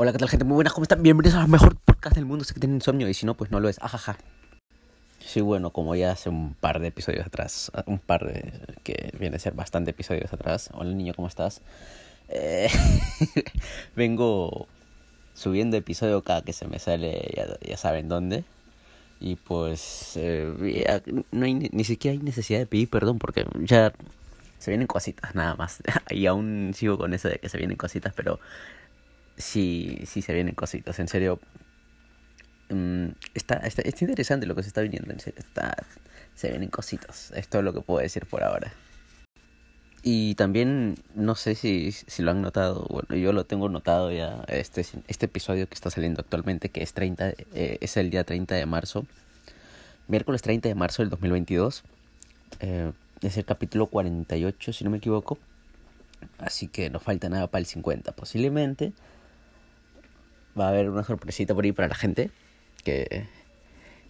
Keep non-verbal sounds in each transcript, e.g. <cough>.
Hola, ¿qué tal gente? Muy buenas, ¿cómo están? Bienvenidos a la mejor podcast del mundo. Sé que tienen insomnio y si no, pues no lo es. Ajaja. Sí, bueno, como ya hace un par de episodios atrás, un par de, que viene a ser bastante episodios atrás. Hola niño, ¿cómo estás? Eh, <laughs> vengo subiendo episodio cada que se me sale, ya, saben dónde. Y pues eh, no hay, ni siquiera hay necesidad de pedir perdón porque ya se vienen cositas nada más. <laughs> y aún sigo con eso de que se vienen cositas, pero sí, sí se vienen cositas, en serio. Mm, está, está, interesante lo que se está viniendo, en serio. Está, se vienen cositas. Es lo que puedo decir por ahora. Y también, no sé si, si lo han notado, bueno, yo lo tengo notado ya, este, este episodio que está saliendo actualmente, que es, 30, eh, es el día 30 de marzo, miércoles 30 de marzo del 2022, eh, es el capítulo 48, si no me equivoco, así que no falta nada para el 50, posiblemente va a haber una sorpresita por ahí para la gente que,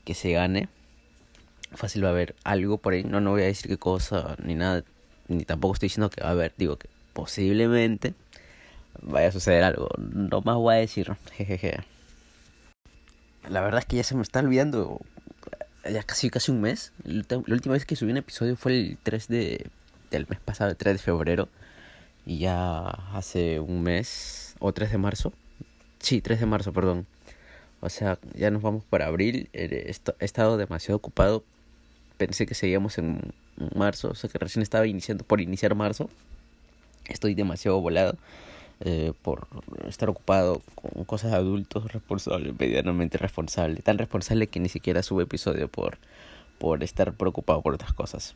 que se gane. Fácil va a haber algo por ahí. No, no voy a decir qué cosa ni nada. Ni tampoco estoy diciendo que va a haber. Digo que posiblemente vaya a suceder algo. No más voy a decir. Jejeje. La verdad es que ya se me está olvidando. Ya casi casi un mes. La última vez que subí un episodio fue el 3 de, del mes pasado, el 3 de febrero. Y ya hace un mes, o 3 de marzo, Sí, 3 de marzo, perdón. O sea, ya nos vamos para abril. He estado demasiado ocupado. Pensé que seguíamos en marzo, o sea que recién estaba iniciando por iniciar marzo. Estoy demasiado volado eh, por estar ocupado con cosas de adultos, responsable, medianamente responsable. Tan responsable que ni siquiera sube episodio por, por estar preocupado por otras cosas.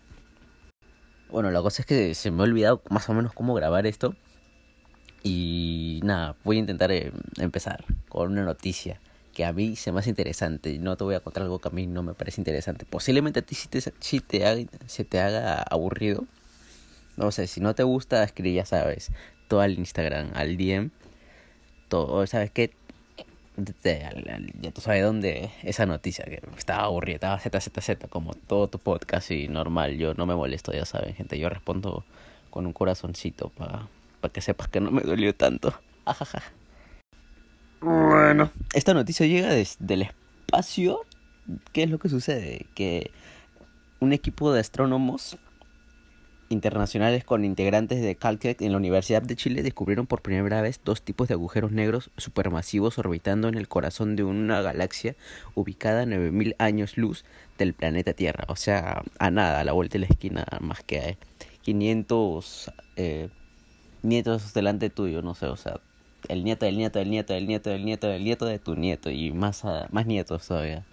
Bueno, la cosa es que se me ha olvidado más o menos cómo grabar esto. Y nada, voy a intentar eh, empezar con una noticia que a mí se me hace interesante. No te voy a contar algo que a mí no me parece interesante. Posiblemente a ti si te, si te haga, se te haga aburrido. No sé, si no te gusta, escribir, ya sabes, todo al Instagram, al DM. Todo, ¿sabes qué? ya tú sabes dónde esa noticia que estaba aburrida, estaba ZZZ como todo tu podcast y normal, yo no me molesto, ya saben, gente, yo respondo con un corazoncito para para que sepas que no me dolió tanto. Ajaja. Bueno, esta noticia llega desde el espacio. ¿Qué es lo que sucede? Que un equipo de astrónomos internacionales con integrantes de Caltech en la Universidad de Chile descubrieron por primera vez dos tipos de agujeros negros supermasivos orbitando en el corazón de una galaxia ubicada a 9000 años luz del planeta Tierra. O sea, a nada, a la vuelta de la esquina, más que a 500 eh, nietos delante tuyo, no sé, o sea, el nieto del nieto del nieto del nieto del nieto del nieto de tu nieto y más, más nietos todavía.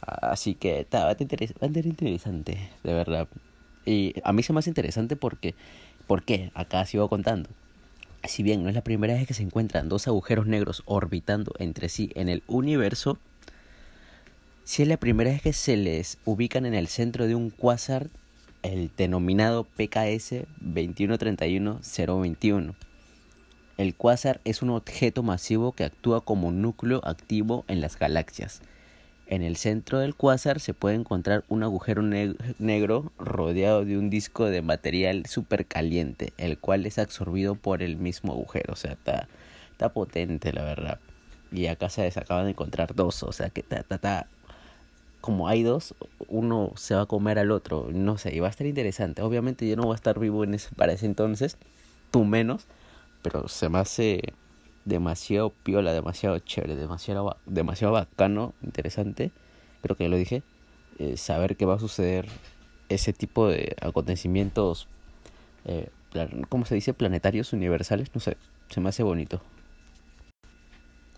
Así que está bastante, interesante, de verdad. Y a mí se me hace interesante porque, ¿por qué? Acá sigo contando. Si bien no es la primera vez que se encuentran dos agujeros negros orbitando entre sí en el universo, si es la primera vez que se les ubican en el centro de un cuásar el denominado PKS 2131-021. El cuásar es un objeto masivo que actúa como núcleo activo en las galaxias. En el centro del cuásar se puede encontrar un agujero negro rodeado de un disco de material supercaliente, el cual es absorbido por el mismo agujero. O sea, está, está potente, la verdad. Y acá se acaban de encontrar dos, o sea que está, está, como hay dos, uno se va a comer al otro, no sé, y va a estar interesante. Obviamente yo no voy a estar vivo en ese, para ese entonces, tú menos, pero se me hace demasiado piola, demasiado chévere, demasiado, demasiado bacano, interesante, creo que ya lo dije, eh, saber qué va a suceder ese tipo de acontecimientos, eh, ¿cómo se dice? Planetarios, universales, no sé, se me hace bonito.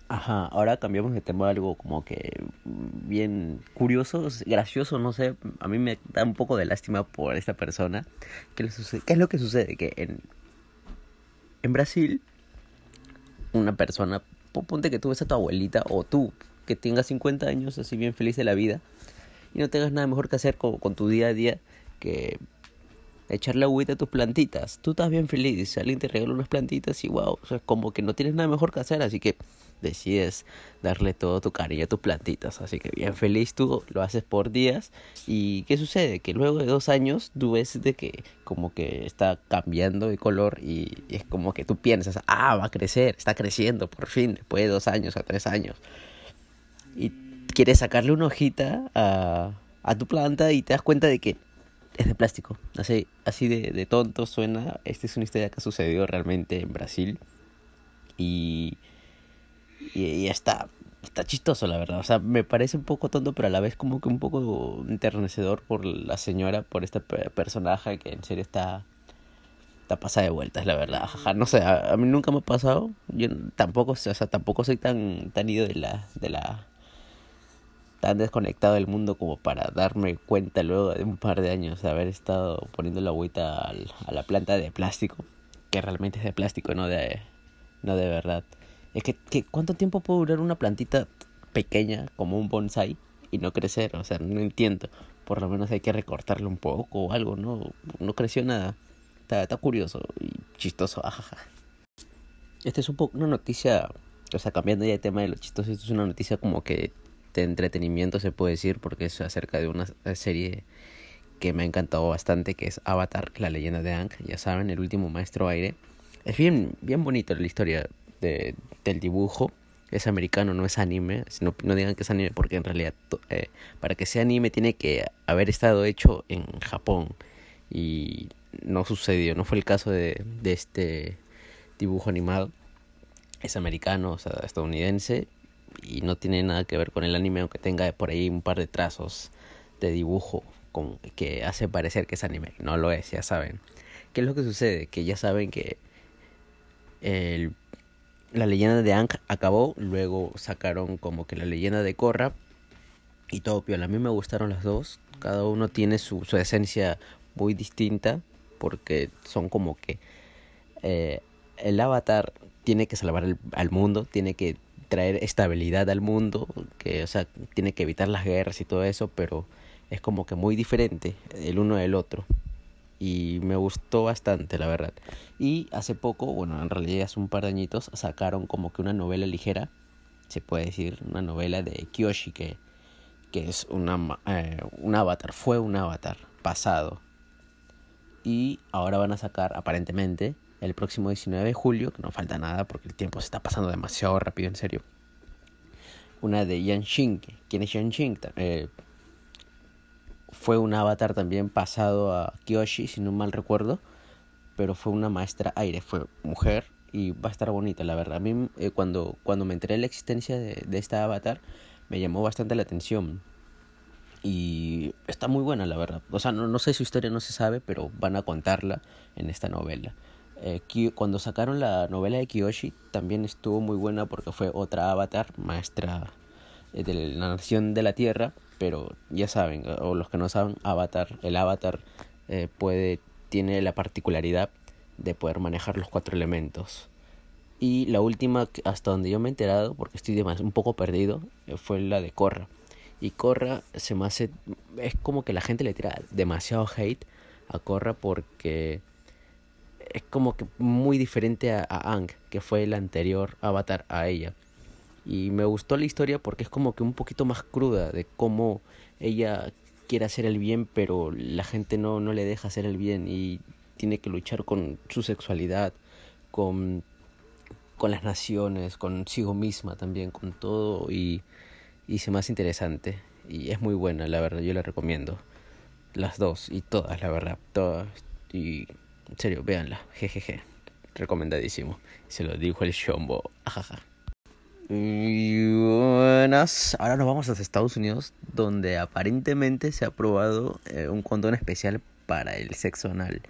Ajá, ahora cambiamos de tema a algo como que bien curioso, gracioso, no sé, a mí me da un poco de lástima por esta persona. ¿Qué, sucede? ¿Qué es lo que sucede? Que en, en Brasil, una persona, ponte que tú ves a tu abuelita o tú, que tengas 50 años así bien feliz de la vida y no tengas nada mejor que hacer con, con tu día a día que echarle agüita a tus plantitas. Tú estás bien feliz, alguien te regala unas plantitas y wow, o como que no tienes nada mejor que hacer, así que decides darle todo tu cariño a tus plantitas. Así que bien feliz tú lo haces por días. ¿Y qué sucede? Que luego de dos años tú ves de que como que está cambiando de color y, es como que tú piensas, ah, va a crecer, está creciendo por fin, después de dos años o tres años. Y quieres sacarle una hojita a, a tu planta y te das cuenta de que es de plástico. Así, así de, de tonto suena. Esta es una historia que ha sucedido realmente en Brasil. Y y, está, está chistoso, la verdad. O sea, me parece un poco tonto, pero a la vez como que un poco enternecedor por la señora, por este personaje que en serio está, está pasada de vueltas, la verdad. no sé, a, mí nunca me ha pasado. Yo tampoco, o sea, tampoco soy tan, tan ido de la, de la, tan desconectado del mundo como para darme cuenta luego de un par de años de haber estado poniendo la agüita a la planta de plástico, que realmente es de plástico, no de, no de verdad. Es que, que, ¿cuánto tiempo puede durar una plantita pequeña como un bonsai y no crecer? O sea, no entiendo. Por lo menos hay que recortarlo un poco o algo, ¿no? No creció nada. Está, está curioso y chistoso, ajaja. Esta es un poco una noticia, o sea, cambiando ya de tema de lo chistoso, esto es una noticia como que de entretenimiento se puede decir, porque es acerca de una serie que me ha encantado bastante, que es Avatar, la leyenda de Aang, ya saben, el último maestro aire. Es bien, bien bonito la historia del dibujo es americano, no es anime. No, no digan que es anime porque en realidad eh, para que sea anime tiene que haber estado hecho en Japón. Y no sucedió, no fue el caso de, de este dibujo animado. Es americano, o sea, estadounidense. Y no tiene nada que ver con el anime, aunque tenga por ahí un par de trazos de dibujo con, que hace parecer que es anime. No lo es, ya saben. ¿Qué es lo que sucede? Que ya saben que el la leyenda de Ankh acabó, luego sacaron como que la leyenda de Korra y todo piola. A mí me gustaron las dos, cada uno tiene su, su esencia muy distinta porque son como que eh, el avatar tiene que salvar al mundo, tiene que traer estabilidad al mundo, que o sea, tiene que evitar las guerras y todo eso, pero es como que muy diferente el uno del otro y me gustó bastante, la verdad. Y hace poco, bueno, en realidad hace un par de añitos, sacaron como que una novela ligera, se puede decir, una novela de Kyoshi, que, que es una, eh, un avatar, fue un avatar pasado. Y ahora van a sacar, aparentemente, el próximo 19 de julio, que no falta nada porque el tiempo se está pasando demasiado rápido, en serio. Una de Yan Xing. ¿Quién es Yan Xing? Eh, fue un avatar también pasado a Kyoshi, si no mal recuerdo, pero fue una maestra aire, fue mujer y va a estar bonita, la verdad. A mí eh, cuando, cuando me enteré de la existencia de, de esta avatar, me llamó bastante la atención. Y está muy buena, la verdad. O sea, no, no sé su historia, no se sabe, pero van a contarla en esta novela. Eh, cuando sacaron la novela de Kyoshi, también estuvo muy buena porque fue otra avatar, maestra eh, de la nación de la Tierra, pero ya saben, o los que no saben, Avatar, el Avatar eh, puede, tiene la particularidad de poder manejar los cuatro elementos. Y la última, hasta donde yo me he enterado, porque estoy un poco perdido, fue la de Korra. Y Korra se me hace. Es como que la gente le tira demasiado hate a Korra porque es como que muy diferente a, Ang, que fue el anterior avatar a ella. Y me gustó la historia porque es como que un poquito más cruda de cómo ella quiere hacer el bien, pero la gente no, no le deja hacer el bien y tiene que luchar con su sexualidad, con, con las naciones, consigo misma también, con todo y, y se me hace interesante. Y es muy buena, la verdad, yo la recomiendo. Las dos y todas, la verdad, todas. Y en serio, véanla, jejeje. Recomendadísimo. Se lo dijo el Shombo. Ajaja. Y buenas. Ahora nos vamos a Estados Unidos, donde aparentemente se ha aprobado eh, un condón especial para el sexo anal.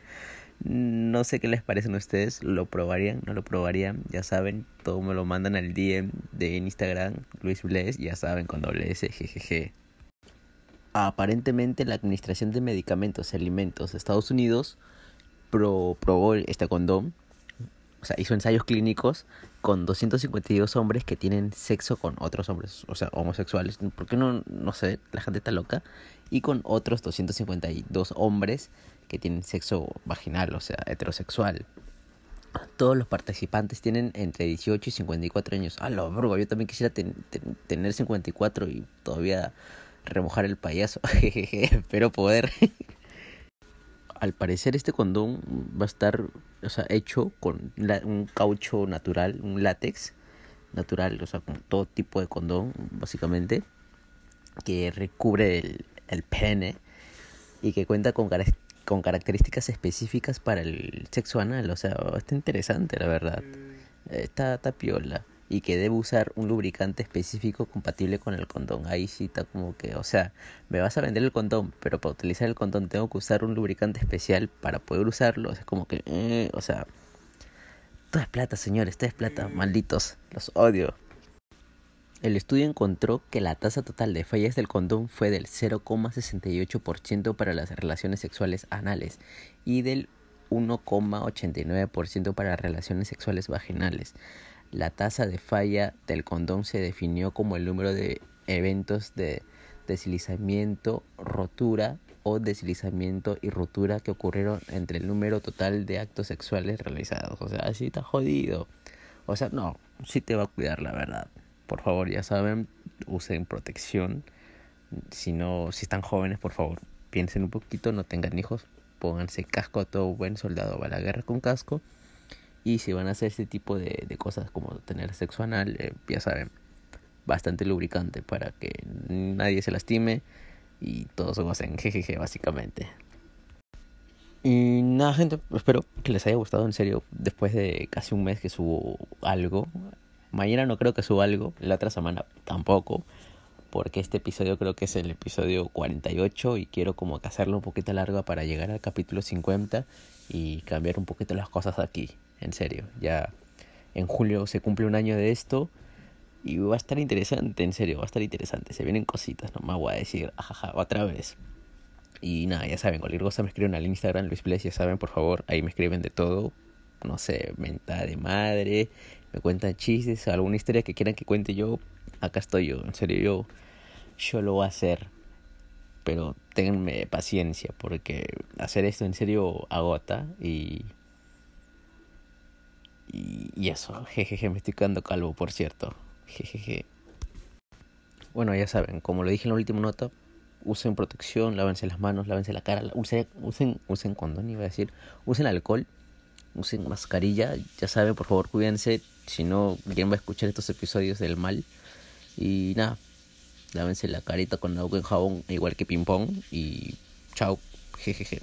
No sé qué les parecen a ustedes, ¿lo probarían? ¿No lo probarían? Ya saben, todo me lo mandan al DM de Instagram, Luis Bless, ya saben, con doble S, jejeje. Aparentemente la Administración de Medicamentos y Alimentos de Estados Unidos pro probó este condón o sea, hizo ensayos clínicos con 252 hombres que tienen sexo con otros hombres, o sea, homosexuales. ¿Por qué no? No sé, la gente está loca. Y con otros 252 hombres que tienen sexo vaginal, o sea, heterosexual. Todos los participantes tienen entre 18 y 54 años. Ah, lo bro, yo también quisiera tener 54 y todavía remojar el payaso. <laughs> Espero poder. <laughs> Al parecer este condón va a estar o sea, hecho con un caucho natural, un látex natural, o sea, con todo tipo de condón, básicamente, que recubre el, el pene y que cuenta con, con características específicas para el sexo anal. O sea, está interesante, la verdad. Mm. Está, está piola. Y que debe usar un lubricante específico compatible con el condón. Ahí sí está como que, o sea, me vas a vender el condón, pero para utilizar el condón tengo que usar un lubricante especial para poder usarlo. O sea, como que, eh, o sea, todo es plata, señores, todo es plata, malditos, los odio. El estudio encontró que la tasa total de fallas del condón fue del 0,68% para las relaciones sexuales anales y del 1,89% para relaciones sexuales vaginales. La tasa de falla del condón se definió como el número de eventos de deslizamiento, rotura o deslizamiento y rotura que ocurrieron entre el número total de actos sexuales realizados. O sea, así está jodido. O sea, no, sí te va a cuidar la verdad por favor, ya saben, usen protección. Si no, si están jóvenes, por favor, piensen un poquito, no tengan hijos, pónganse casco todo buen soldado va a la guerra con casco. Y si van a hacer este tipo de, cosas como tener sexo anal, eh, ya saben, bastante lubricante para que nadie se lastime y todos gocen, <laughs> jejeje, básicamente. Y nada, gente, espero que les haya gustado en serio. Después de casi un mes que subo algo, Mañana no creo que suba algo, la otra semana tampoco, porque este episodio creo que es el episodio 48 y quiero como hacerlo un poquito largo para llegar al capítulo 50 y cambiar un poquito las cosas aquí, en serio. Ya en julio se cumple un año de esto y va a estar interesante, en serio, va a estar interesante. Se vienen cositas, no me voy a decir, ajaja, otra vez. Y nada, ya saben, cualquier cosa me escriben al Instagram, Luis Bles, ya saben, por favor, ahí me escriben de todo. No sé, menta de madre, me cuentan chistes, alguna historia que quieran que cuente yo, acá estoy yo, en serio, yo, yo lo voy a hacer. Pero ténganme paciencia, porque hacer esto en serio agota y. Y, eso, <laughs> jejeje, me estoy quedando calvo, por cierto. Jejeje. Bueno, ya saben, como lo dije en la última nota, usen protección, lávense las manos, lávense la cara, usen, usen, usen condón, iba a decir, usen alcohol usen mascarilla, ya saben, por favor cuídense, si no, ¿quién va a escuchar estos episodios del mal? Y nada, lávense la carita con agua en jabón, igual que ping pong, y chao, jejeje.